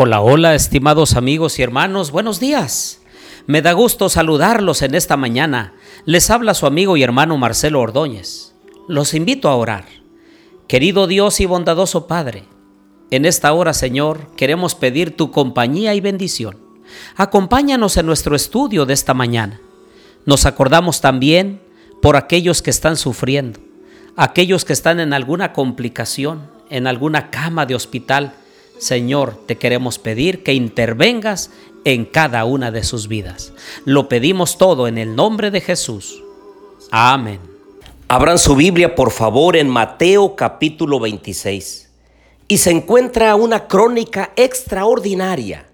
Hola, hola, estimados amigos y hermanos, buenos días. Me da gusto saludarlos en esta mañana. Les habla su amigo y hermano Marcelo Ordóñez. Los invito a orar. Querido Dios y bondadoso Padre, en esta hora, Señor, queremos pedir tu compañía y bendición. Acompáñanos en nuestro estudio de esta mañana. Nos acordamos también por aquellos que están sufriendo, aquellos que están en alguna complicación, en alguna cama de hospital, Señor, te queremos pedir que intervengas en cada una de sus vidas. Lo pedimos todo en el nombre de Jesús. Amén. Abran su Biblia, por favor, en Mateo capítulo 26. Y se encuentra una crónica extraordinaria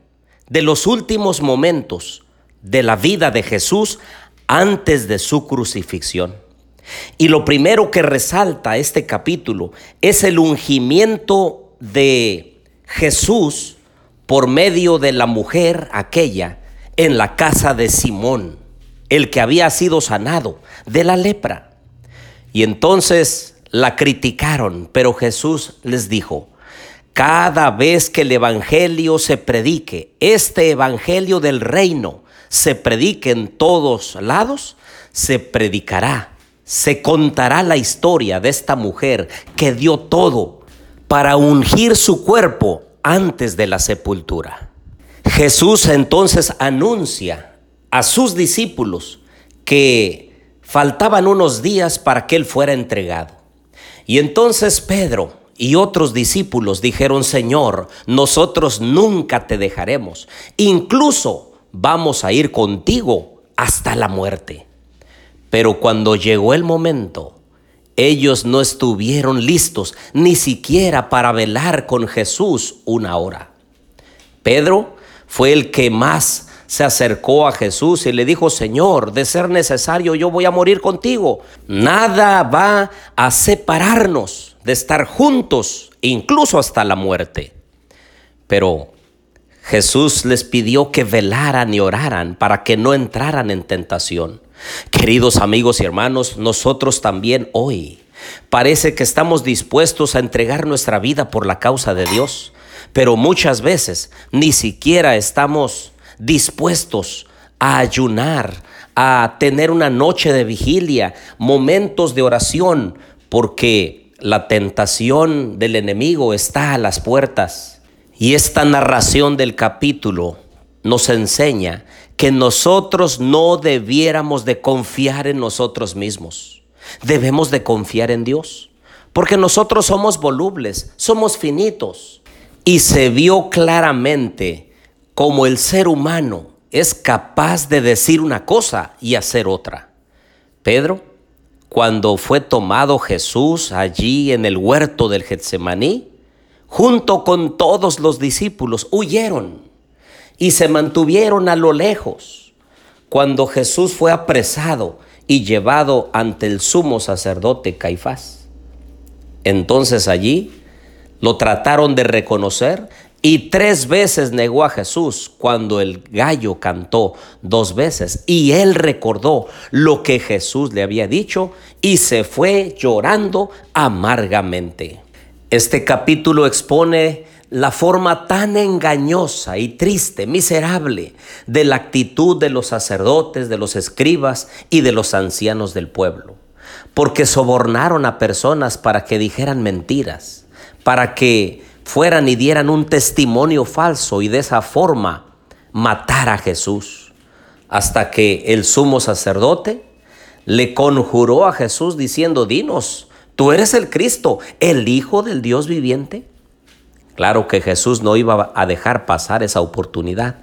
de los últimos momentos de la vida de Jesús antes de su crucifixión. Y lo primero que resalta este capítulo es el ungimiento de Jesús por medio de la mujer aquella en la casa de Simón, el que había sido sanado de la lepra. Y entonces la criticaron, pero Jesús les dijo, cada vez que el Evangelio se predique, este Evangelio del reino se predique en todos lados, se predicará, se contará la historia de esta mujer que dio todo para ungir su cuerpo antes de la sepultura. Jesús entonces anuncia a sus discípulos que faltaban unos días para que Él fuera entregado. Y entonces Pedro y otros discípulos dijeron, Señor, nosotros nunca te dejaremos, incluso vamos a ir contigo hasta la muerte. Pero cuando llegó el momento ellos no estuvieron listos ni siquiera para velar con Jesús una hora. Pedro fue el que más se acercó a Jesús y le dijo, Señor, de ser necesario yo voy a morir contigo. Nada va a separarnos de estar juntos, incluso hasta la muerte. Pero Jesús les pidió que velaran y oraran para que no entraran en tentación. Queridos amigos y hermanos, nosotros también hoy parece que estamos dispuestos a entregar nuestra vida por la causa de Dios, pero muchas veces ni siquiera estamos dispuestos a ayunar, a tener una noche de vigilia, momentos de oración, porque la tentación del enemigo está a las puertas. Y esta narración del capítulo nos enseña que nosotros no debiéramos de confiar en nosotros mismos. Debemos de confiar en Dios, porque nosotros somos volubles, somos finitos. Y se vio claramente cómo el ser humano es capaz de decir una cosa y hacer otra. Pedro, cuando fue tomado Jesús allí en el huerto del Getsemaní, junto con todos los discípulos, huyeron y se mantuvieron a lo lejos. Cuando Jesús fue apresado y llevado ante el sumo sacerdote Caifás. Entonces allí lo trataron de reconocer y tres veces negó a Jesús cuando el gallo cantó dos veces. Y él recordó lo que Jesús le había dicho y se fue llorando amargamente. Este capítulo expone la forma tan engañosa y triste, miserable, de la actitud de los sacerdotes, de los escribas y de los ancianos del pueblo, porque sobornaron a personas para que dijeran mentiras, para que fueran y dieran un testimonio falso y de esa forma matar a Jesús, hasta que el sumo sacerdote le conjuró a Jesús diciendo, dinos, ¿tú eres el Cristo, el Hijo del Dios viviente? Claro que Jesús no iba a dejar pasar esa oportunidad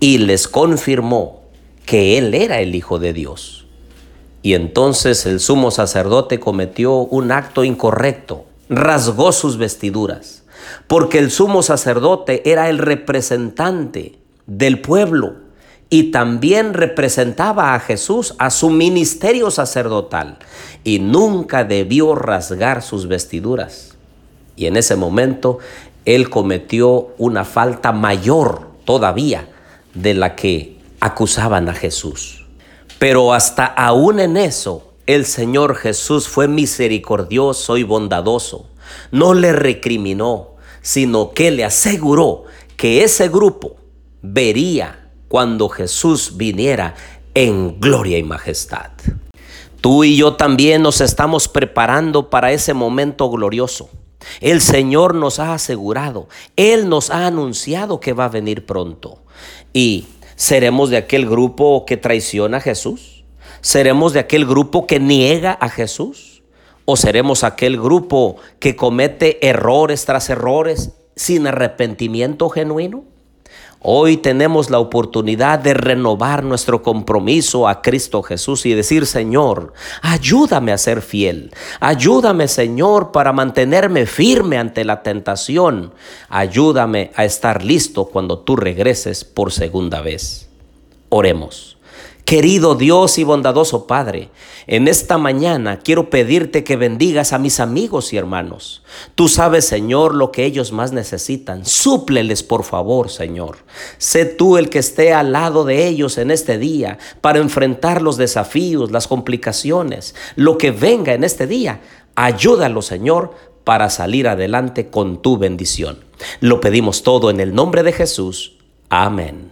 y les confirmó que Él era el Hijo de Dios. Y entonces el sumo sacerdote cometió un acto incorrecto, rasgó sus vestiduras, porque el sumo sacerdote era el representante del pueblo y también representaba a Jesús, a su ministerio sacerdotal, y nunca debió rasgar sus vestiduras. Y en ese momento él cometió una falta mayor todavía de la que acusaban a Jesús. Pero hasta aún en eso, el Señor Jesús fue misericordioso y bondadoso. No le recriminó, sino que le aseguró que ese grupo vería cuando Jesús viniera en gloria y majestad. Tú y yo también nos estamos preparando para ese momento glorioso. El Señor nos ha asegurado, Él nos ha anunciado que va a venir pronto. Y seremos de aquel grupo que traiciona a Jesús. ¿Seremos de aquel grupo que niega a Jesús? ¿O seremos aquel grupo que comete errores tras errores sin arrepentimiento genuino? Hoy tenemos la oportunidad de renovar nuestro compromiso a Cristo Jesús y decir, Señor, ayúdame a ser fiel. Ayúdame, Señor, para mantenerme firme ante la tentación. Ayúdame a estar listo cuando tú regreses por segunda vez. Oremos. Querido Dios y bondadoso Padre, en esta mañana quiero pedirte que bendigas a mis amigos y hermanos. Tú sabes, Señor, lo que ellos más necesitan. Súpleles, por favor, Señor. Sé tú el que esté al lado de ellos en este día para enfrentar los desafíos, las complicaciones, lo que venga en este día. Ayúdalo, Señor, para salir adelante con tu bendición. Lo pedimos todo en el nombre de Jesús. Amén.